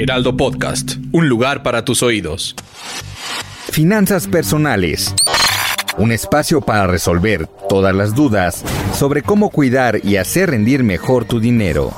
Heraldo Podcast, un lugar para tus oídos. Finanzas personales. Un espacio para resolver todas las dudas sobre cómo cuidar y hacer rendir mejor tu dinero.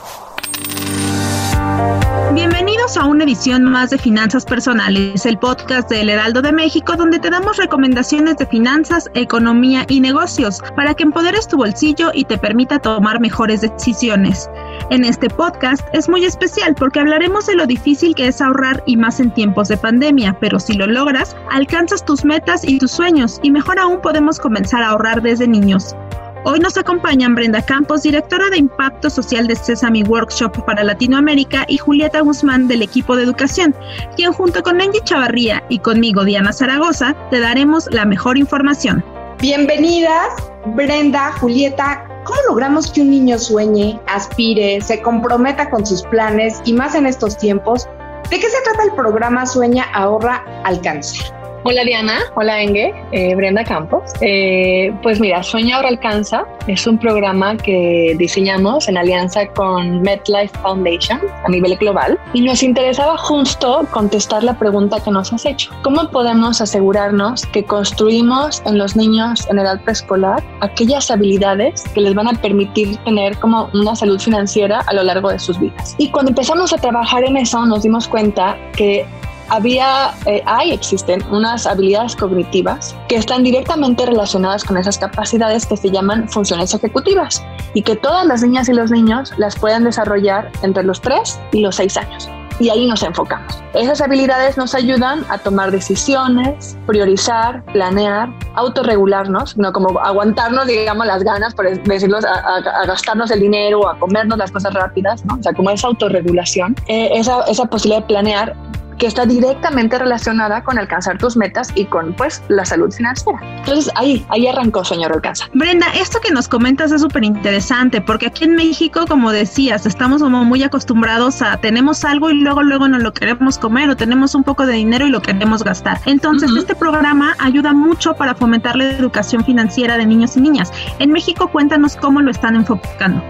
Bienvenidos a una edición más de Finanzas Personales, el podcast del Heraldo de México, donde te damos recomendaciones de finanzas, economía y negocios para que empoderes tu bolsillo y te permita tomar mejores decisiones. En este podcast es muy especial porque hablaremos de lo difícil que es ahorrar y más en tiempos de pandemia, pero si lo logras, alcanzas tus metas y tus sueños y mejor aún podemos comenzar a ahorrar desde niños. Hoy nos acompañan Brenda Campos, directora de Impacto Social de Sesame Workshop para Latinoamérica, y Julieta Guzmán del equipo de educación, quien junto con Angie Chavarría y conmigo Diana Zaragoza te daremos la mejor información. Bienvenidas, Brenda, Julieta. ¿Cómo logramos que un niño sueñe, aspire, se comprometa con sus planes y más en estos tiempos? ¿De qué se trata el programa Sueña, Ahorra, Alcanza? Hola Diana, hola Enge, eh, Brenda Campos. Eh, pues mira, Sueña Ahora Alcanza es un programa que diseñamos en alianza con MetLife Foundation a nivel global y nos interesaba justo contestar la pregunta que nos has hecho. ¿Cómo podemos asegurarnos que construimos en los niños en edad preescolar aquellas habilidades que les van a permitir tener como una salud financiera a lo largo de sus vidas? Y cuando empezamos a trabajar en eso nos dimos cuenta que había, eh, hay, existen unas habilidades cognitivas que están directamente relacionadas con esas capacidades que se llaman funciones ejecutivas y que todas las niñas y los niños las pueden desarrollar entre los 3 y los 6 años. Y ahí nos enfocamos. Esas habilidades nos ayudan a tomar decisiones, priorizar, planear, autorregularnos, no como aguantarnos, digamos, las ganas, por decirlo, a, a, gastarnos el dinero o a comernos las cosas rápidas, ¿no? O sea, como esa autorregulación, eh, esa, esa posibilidad de planear que está directamente relacionada con alcanzar tus metas y con pues la salud financiera. Entonces ahí, ahí arrancó Señor Alcanza. Brenda, esto que nos comentas es súper interesante porque aquí en México, como decías, estamos como muy acostumbrados a tenemos algo y luego luego no lo queremos comer o tenemos un poco de dinero y lo queremos gastar. Entonces este programa ayuda mucho para fomentar la educación financiera de niños y niñas. En México cuéntanos cómo lo están enfocando.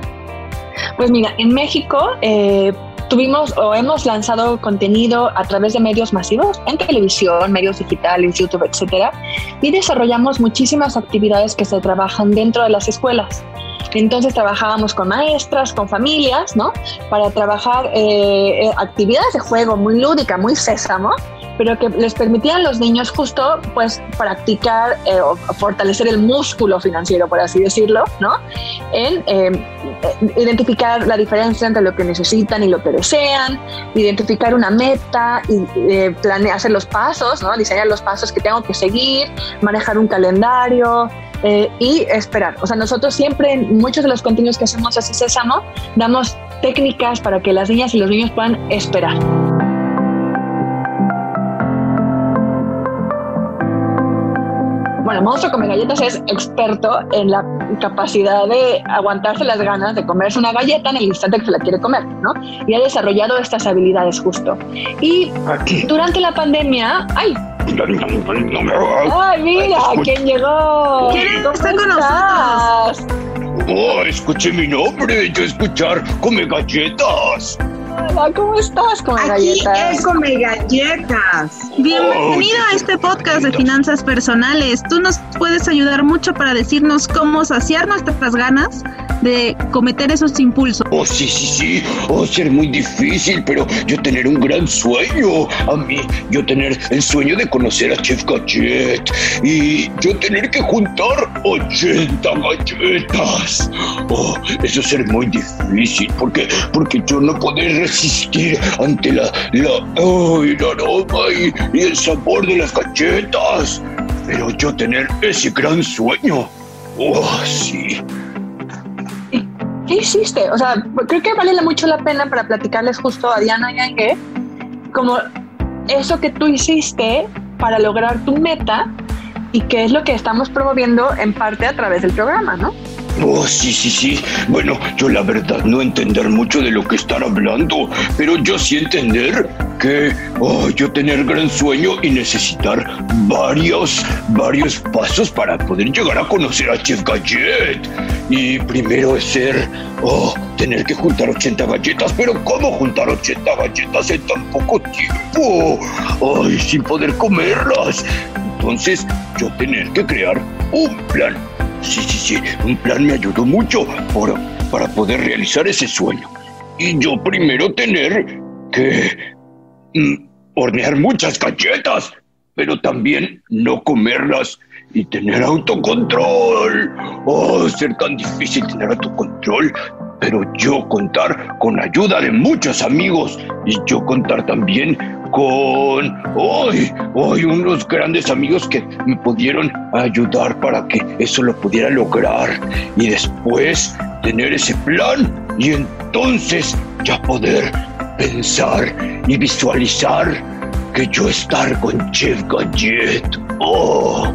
Pues mira, en México eh, tuvimos o hemos lanzado contenido a través de medios masivos, en televisión, medios digitales, YouTube, etcétera, y desarrollamos muchísimas actividades que se trabajan dentro de las escuelas. Entonces trabajábamos con maestras, con familias, ¿no? Para trabajar eh, actividades de juego muy lúdica, muy sésamo, pero que les permitían a los niños justo pues practicar eh, o fortalecer el músculo financiero, por así decirlo, ¿no? En eh, identificar la diferencia entre lo que necesitan y lo que desean, identificar una meta y eh, planear, hacer los pasos, ¿no? Diseñar los pasos que tengo que seguir, manejar un calendario, eh, y esperar. O sea, nosotros siempre en muchos de los contenidos que hacemos así Sésamo damos técnicas para que las niñas y los niños puedan esperar. Bueno, Monstruo Come Galletas es experto en la capacidad de aguantarse las ganas de comerse una galleta en el instante que se la quiere comer, ¿no? Y ha desarrollado estas habilidades justo. Y durante la pandemia, ¡ay! ¡Ay, mira! ¿Quién llegó? ¿Quién está con nosotros? Oh, escuché mi nombre, yo escuchar Come Galletas. Hola, ¿cómo estás, Come Aquí Galletas? es Come Galletas. Bienvenido a este podcast de finanzas personales. Tú nos puedes ayudar mucho para decirnos cómo saciar nuestras ganas de cometer esos impulsos. Oh, sí, sí, sí. Oh, ser muy difícil, pero yo tener un gran sueño. A mí, yo tener el sueño de conocer a Chef Gadget. Y yo tener que juntar 80 galletas. Oh, eso ser muy difícil, porque, porque yo no poder resistir ante la, la, oh, el aroma y, y el sabor de las galletas. Pero yo tener ese gran sueño. Oh, sí. ¿Qué hiciste? O sea, creo que vale mucho la pena para platicarles justo a Diana y a Inge, como eso que tú hiciste para lograr tu meta y qué es lo que estamos promoviendo en parte a través del programa, ¿no? Oh, sí, sí, sí. Bueno, yo la verdad no entender mucho de lo que están hablando, pero yo sí entender que oh, yo tener gran sueño y necesitar varios, varios pasos para poder llegar a conocer a Chef Gallet. Y primero es ser, oh, tener que juntar 80 galletas, pero ¿cómo juntar 80 galletas en tan poco tiempo? Ay, sin poder comerlas. Entonces, yo tener que crear un plan Sí, sí, sí, un plan me ayudó mucho para, para poder realizar ese sueño. Y yo primero tener que mm, hornear muchas galletas, pero también no comerlas y tener autocontrol. Oh, ser tan difícil tener autocontrol, pero yo contar con ayuda de muchos amigos y yo contar también con hoy, hoy unos grandes amigos que me pudieron ayudar para que eso lo pudiera lograr y después tener ese plan y entonces ya poder pensar y visualizar que yo estar con Chef Gallet. Oh,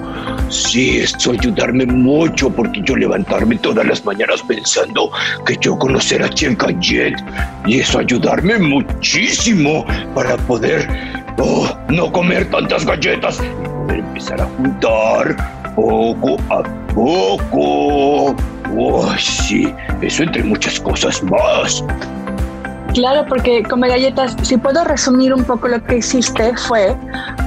sí, esto ayudarme mucho porque yo levantarme todas las mañanas pensando que yo conocer a Chef Gallet y eso ayudarme muchísimo para poder oh, no comer tantas galletas y poder empezar a juntar poco a poco. Oh, sí, eso entre muchas cosas más. Claro, porque come galletas, si puedo resumir un poco lo que hiciste, fue,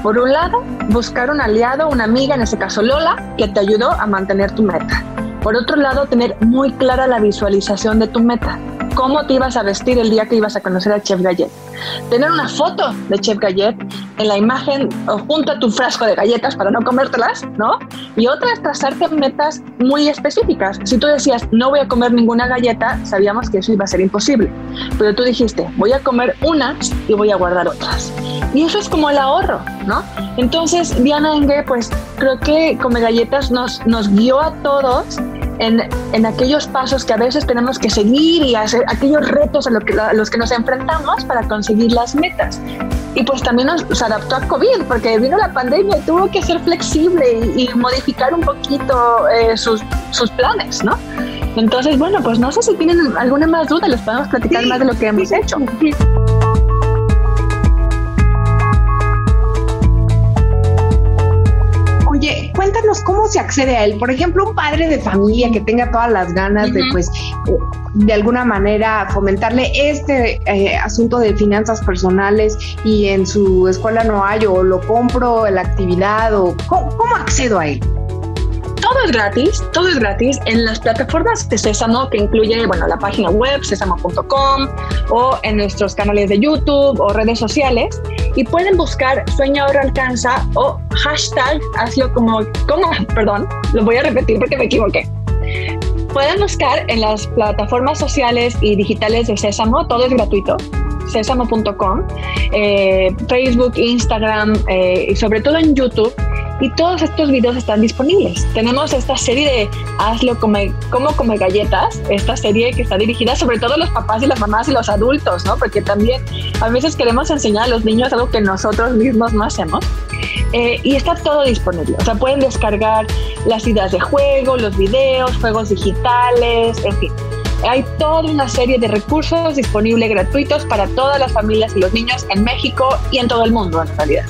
por un lado, buscar un aliado, una amiga, en este caso Lola, que te ayudó a mantener tu meta. Por otro lado, tener muy clara la visualización de tu meta cómo te ibas a vestir el día que ibas a conocer a Chef Gallet. Tener una foto de Chef Gallet en la imagen o junto a tu frasco de galletas para no comértelas, ¿no? Y otra es trazarte metas muy específicas. Si tú decías, no voy a comer ninguna galleta, sabíamos que eso iba a ser imposible. Pero tú dijiste, voy a comer unas y voy a guardar otras. Y eso es como el ahorro, ¿no? Entonces, Diana Enge, pues creo que Come Galletas nos, nos guió a todos en, en, aquellos pasos que a veces tenemos que seguir y hacer aquellos retos a, lo que, a los que nos enfrentamos para conseguir las metas. Y pues también nos, se adaptó a COVID, porque vino la pandemia y tuvo que ser flexible y, y modificar un poquito eh, sus, sus planes, ¿no? Entonces, bueno, pues no sé si tienen alguna más duda, les podemos platicar Sí, más de lo que hemos sí, hecho. sí. Cuéntanos cómo se accede a él. Por ejemplo, un padre de familia que tenga todas las ganas de, pues, eh, de alguna manera fomentarle este eh, asunto de finanzas personales y en su escuela no hay o lo compro la actividad o cómo, cómo accedo a él. Todo es gratis, todo es gratis en las plataformas de Sésamo, que incluye, bueno, la página web, sésamo.com, o en nuestros canales de YouTube o redes sociales. Y pueden buscar Sueña Ahora Alcanza o hashtag hazlo como, ¿cómo? Perdón, lo voy a repetir porque me equivoqué. Pueden buscar en las plataformas sociales y digitales de Sésamo, todo es gratuito, sésamo.com, eh, Facebook, Instagram eh, y sobre todo en YouTube. Y todos estos videos están disponibles. Tenemos esta serie de Hazlo como, como comer galletas, esta serie que está dirigida sobre todo a los papás y las mamás y los adultos, ¿no? Porque también a veces queremos enseñar a los niños algo que nosotros mismos no hacemos. Eh, y está todo disponible. O sea, pueden descargar las ideas de juego, los videos, juegos digitales, en fin. Hay toda una serie de recursos disponibles gratuitos para todas las familias y los niños en México y en todo el mundo, en realidad.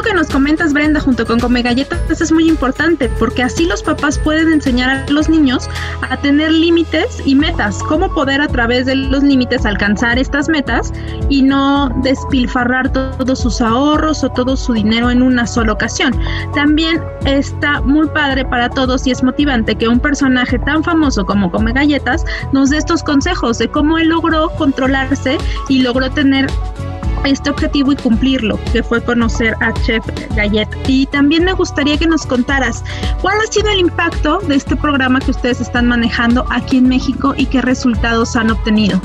Esto que nos comentas, Brenda, junto con Come Galletas, es muy importante porque así los papás pueden enseñar a los niños a tener límites y metas, cómo poder a través de los límites alcanzar estas metas y no despilfarrar to- todos sus ahorros o todo su dinero en una sola ocasión. También está muy padre para todos y es motivante que un personaje tan famoso como Come Galletas nos dé estos consejos de cómo él logró controlarse y logró tener este objetivo y cumplirlo, que fue conocer a Chef Gallet. Y también me gustaría que nos contaras cuál ha sido el impacto de este programa que ustedes están manejando aquí en México y qué resultados han obtenido.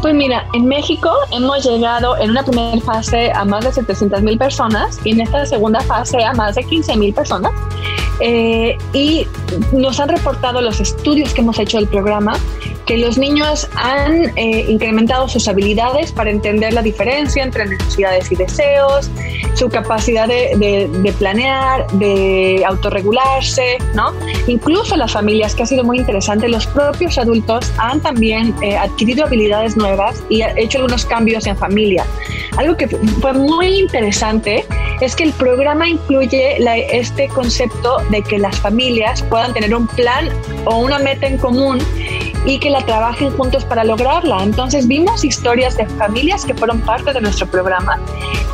Pues mira, en México hemos llegado en una primera fase a más de 700 mil personas y en esta segunda fase a más de 15 mil personas. Eh, y nos han reportado los estudios que hemos hecho del programa que los niños han eh, incrementado sus habilidades para entender la diferencia entre necesidades y deseos, su capacidad de, de, planear, de autorregularse, ¿no? Incluso las familias, que ha sido muy interesante, los propios adultos han también eh, adquirido habilidades nuevas y hecho algunos cambios en familia. Algo que fue muy interesante es que el programa incluye este concepto de que las familias puedan tener un plan o una meta en común y que la trabajen juntos para lograrla. Entonces vimos historias de familias que fueron parte de nuestro programa,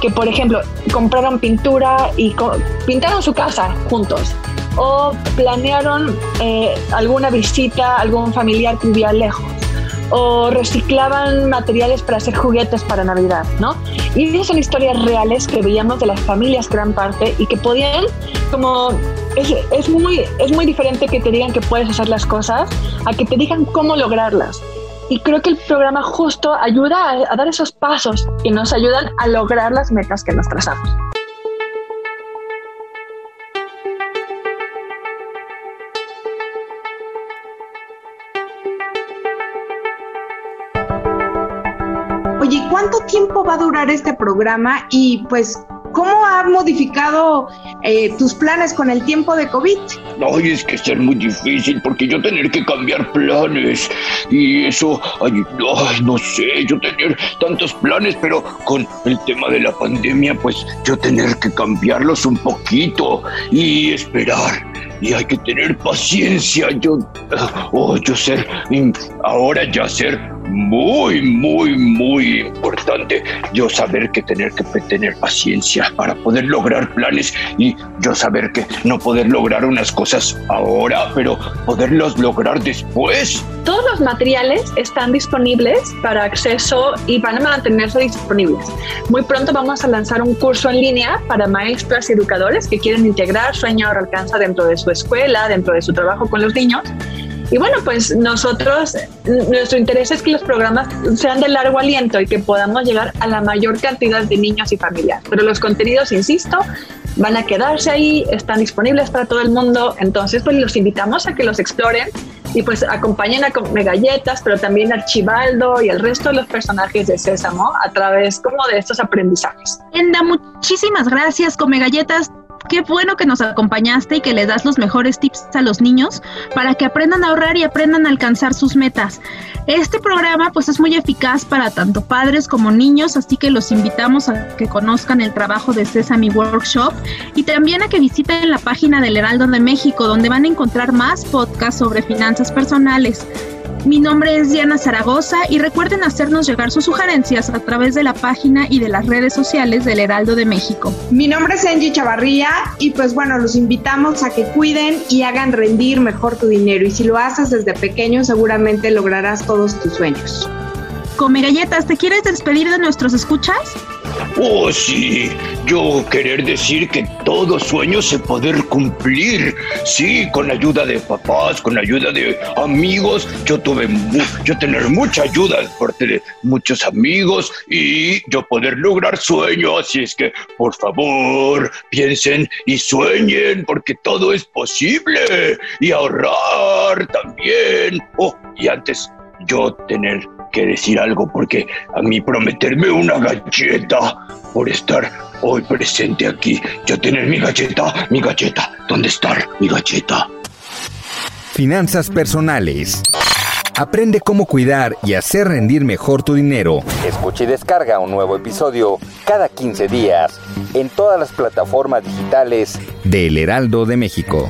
que por ejemplo compraron pintura y pintaron su casa juntos o planearon eh, alguna visita a algún familiar que vivía lejos o reciclaban materiales para hacer juguetes para Navidad, ¿no? Y esas son historias reales que veíamos de las familias eran parte y que podían, como, es, muy, es muy diferente que te digan que puedes hacer las cosas a que te digan cómo lograrlas. Y creo que el programa justo ayuda a, a dar esos pasos y nos ayudan a lograr las metas que nos trazamos. Oye, ¿cuánto tiempo va a durar este programa? Y pues, ¿cómo ha modificado eh, tus planes con el tiempo de COVID? Ay, es que es muy difícil porque yo tener que cambiar planes y eso, ay, no sé, yo tener tantos planes, pero con el tema de la pandemia, pues yo tener que cambiarlos un poquito y esperar y hay que tener paciencia. Yo, oh, yo ser, ahora ya ser muy, muy, muy importante. Yo saber que tener que tener paciencia para poder lograr planes y yo saber que no poder lograr unas cosas ahora, pero poderlos lograr después. Todos los materiales están disponibles para acceso y van a mantenerse disponibles. Muy pronto vamos a lanzar un curso en línea para maestras y educadores que quieren integrar sueño ahora alcanza dentro de su escuela, dentro de su trabajo con los niños y bueno, pues nosotros, nuestro interés es que los programas sean de largo aliento y que podamos llegar a la mayor cantidad de niños y familias. Pero los contenidos, insisto, van a quedarse ahí, están disponibles para todo el mundo. Entonces, pues los invitamos a que los exploren y pues acompañen a Galletas, pero también a Chivaldo y al resto de los personajes de Sésamo a través como de estos aprendizajes. Enda, muchísimas gracias, Come Galletas qué bueno que nos acompañaste y que le das los mejores tips a los niños para que aprendan a ahorrar y aprendan a alcanzar sus metas. Este programa pues es muy eficaz para tanto padres como niños, así que los invitamos a que conozcan el trabajo de Sesame Workshop y también a que visiten la página del Heraldo de México donde van a encontrar más podcasts sobre finanzas personales. Mi nombre es Diana Zaragoza y recuerden hacernos llegar sus sugerencias a través de la página y de las redes sociales del Heraldo de México. Mi nombre es Angie Chavarría y pues bueno, los invitamos a que cuiden y hagan rendir mejor tu dinero y si lo haces desde pequeño seguramente lograrás todos tus sueños. Come galletas, ¿te quieres despedir de nuestros escuchas? Oh, sí, yo querer decir que todo sueño se poder cumplir. Sí, con ayuda de papás, con ayuda de amigos. Yo tuve, yo tener mucha ayuda de parte de muchos amigos y yo poder lograr sueños. Así es que, por favor, piensen y sueñen porque todo es posible. Y ahorrar también. Oh, y antes yo tener que decir algo porque a mí prometerme una galleta por estar hoy presente aquí, yo tener mi galleta, mi galleta, ¿dónde está mi galleta? Finanzas personales. Aprende cómo cuidar y hacer rendir mejor tu dinero. Escucha y descarga un nuevo episodio cada 15 días en todas las plataformas digitales de El Heraldo de México.